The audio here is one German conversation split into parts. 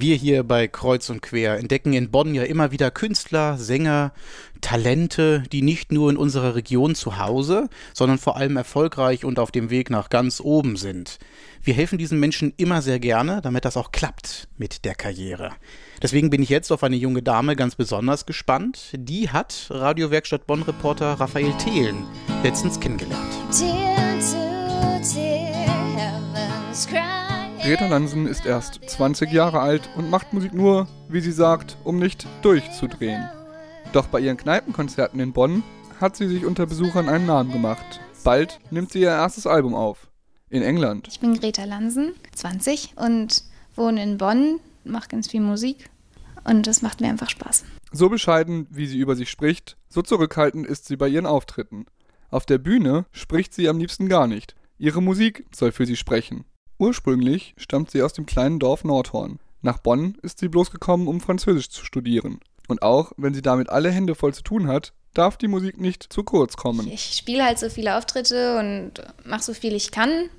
Wir hier bei Kreuz und Quer entdecken in Bonn ja immer wieder Künstler, Sänger, Talente, die nicht nur in unserer Region zu Hause, sondern vor allem erfolgreich und auf dem Weg nach ganz oben sind. Wir helfen diesen Menschen immer sehr gerne, damit das auch klappt mit der Karriere. Deswegen bin ich jetzt auf eine junge Dame ganz besonders gespannt. Die hat Radiowerkstatt Bonn-Reporter Raphael Thelen letztens kennengelernt. Greta Lansen ist erst 20 Jahre alt und macht Musik nur, wie sie sagt, um nicht durchzudrehen. Doch bei ihren Kneipenkonzerten in Bonn hat sie sich unter Besuchern einen Namen gemacht. Bald nimmt sie ihr erstes Album auf. In England. Ich bin Greta Lansen, 20 und wohne in Bonn, mache ganz viel Musik und das macht mir einfach Spaß. So bescheiden, wie sie über sich spricht, so zurückhaltend ist sie bei ihren Auftritten. Auf der Bühne spricht sie am liebsten gar nicht. Ihre Musik soll für sie sprechen. Ursprünglich stammt sie aus dem kleinen Dorf Nordhorn. Nach Bonn ist sie bloß gekommen, um Französisch zu studieren. Und auch wenn sie damit alle Hände voll zu tun hat, darf die Musik nicht zu kurz kommen. Ich spiele halt so viele Auftritte und mache so viel ich kann,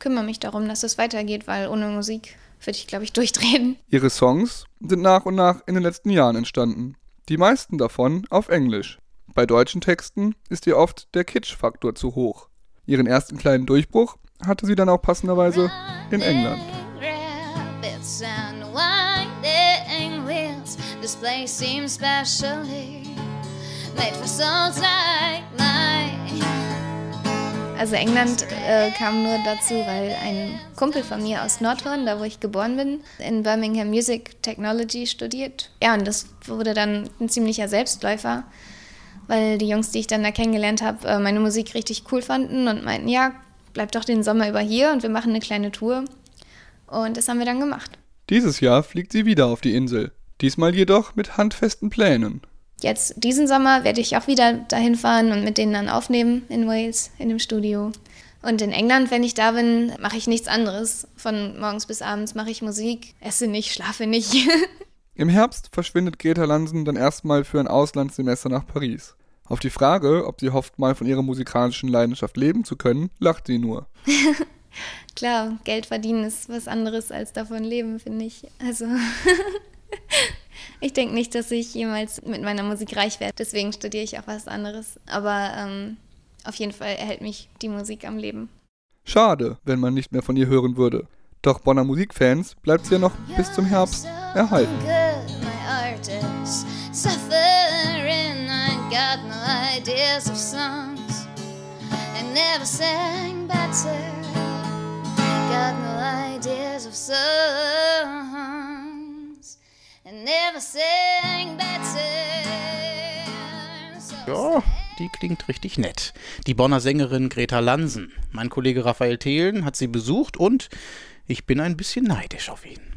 kümmere mich darum, dass es weitergeht, weil ohne Musik würde ich, glaube ich, durchdrehen. Ihre Songs sind nach und nach in den letzten Jahren entstanden. Die meisten davon auf Englisch. Bei deutschen Texten ist ihr oft der Kitsch-Faktor zu hoch. Ihren ersten kleinen Durchbruch hatte sie dann auch passenderweise in England. This place seems specially made for souls like also England äh, kam nur dazu, weil ein Kumpel von mir aus Nordhorn, da wo ich geboren bin, in Birmingham Music Technology studiert. Ja, und das wurde dann ein ziemlicher Selbstläufer, weil die Jungs, die ich dann da kennengelernt habe, äh, meine Musik richtig cool fanden und meinten, ja, bleib doch den Sommer über hier und wir machen eine kleine Tour. Und das haben wir dann gemacht. Dieses Jahr fliegt sie wieder auf die Insel. Diesmal jedoch mit handfesten Plänen. Jetzt diesen Sommer werde ich auch wieder dahin fahren und mit denen dann aufnehmen in Wales, in dem Studio. Und in England, wenn ich da bin, mache ich nichts anderes. Von morgens bis abends mache ich Musik, esse nicht, schlafe nicht. Im Herbst verschwindet Greta Lansen dann erstmal für ein Auslandssemester nach Paris. Auf die Frage, ob sie hofft, mal von ihrer musikalischen Leidenschaft leben zu können, lacht sie nur. Klar, Geld verdienen ist was anderes als davon leben, finde ich. Also. Ich denke nicht, dass ich jemals mit meiner Musik reich werde. Deswegen studiere ich auch was anderes. Aber ähm, auf jeden Fall erhält mich die Musik am Leben. Schade, wenn man nicht mehr von ihr hören würde. Doch Bonner Musikfans bleibt sie ja noch bis zum Herbst erhalten. Got no ideas of songs. Ja, die klingt richtig nett. Die Bonner Sängerin Greta Lansen. Mein Kollege Raphael Thelen hat sie besucht und ich bin ein bisschen neidisch auf ihn.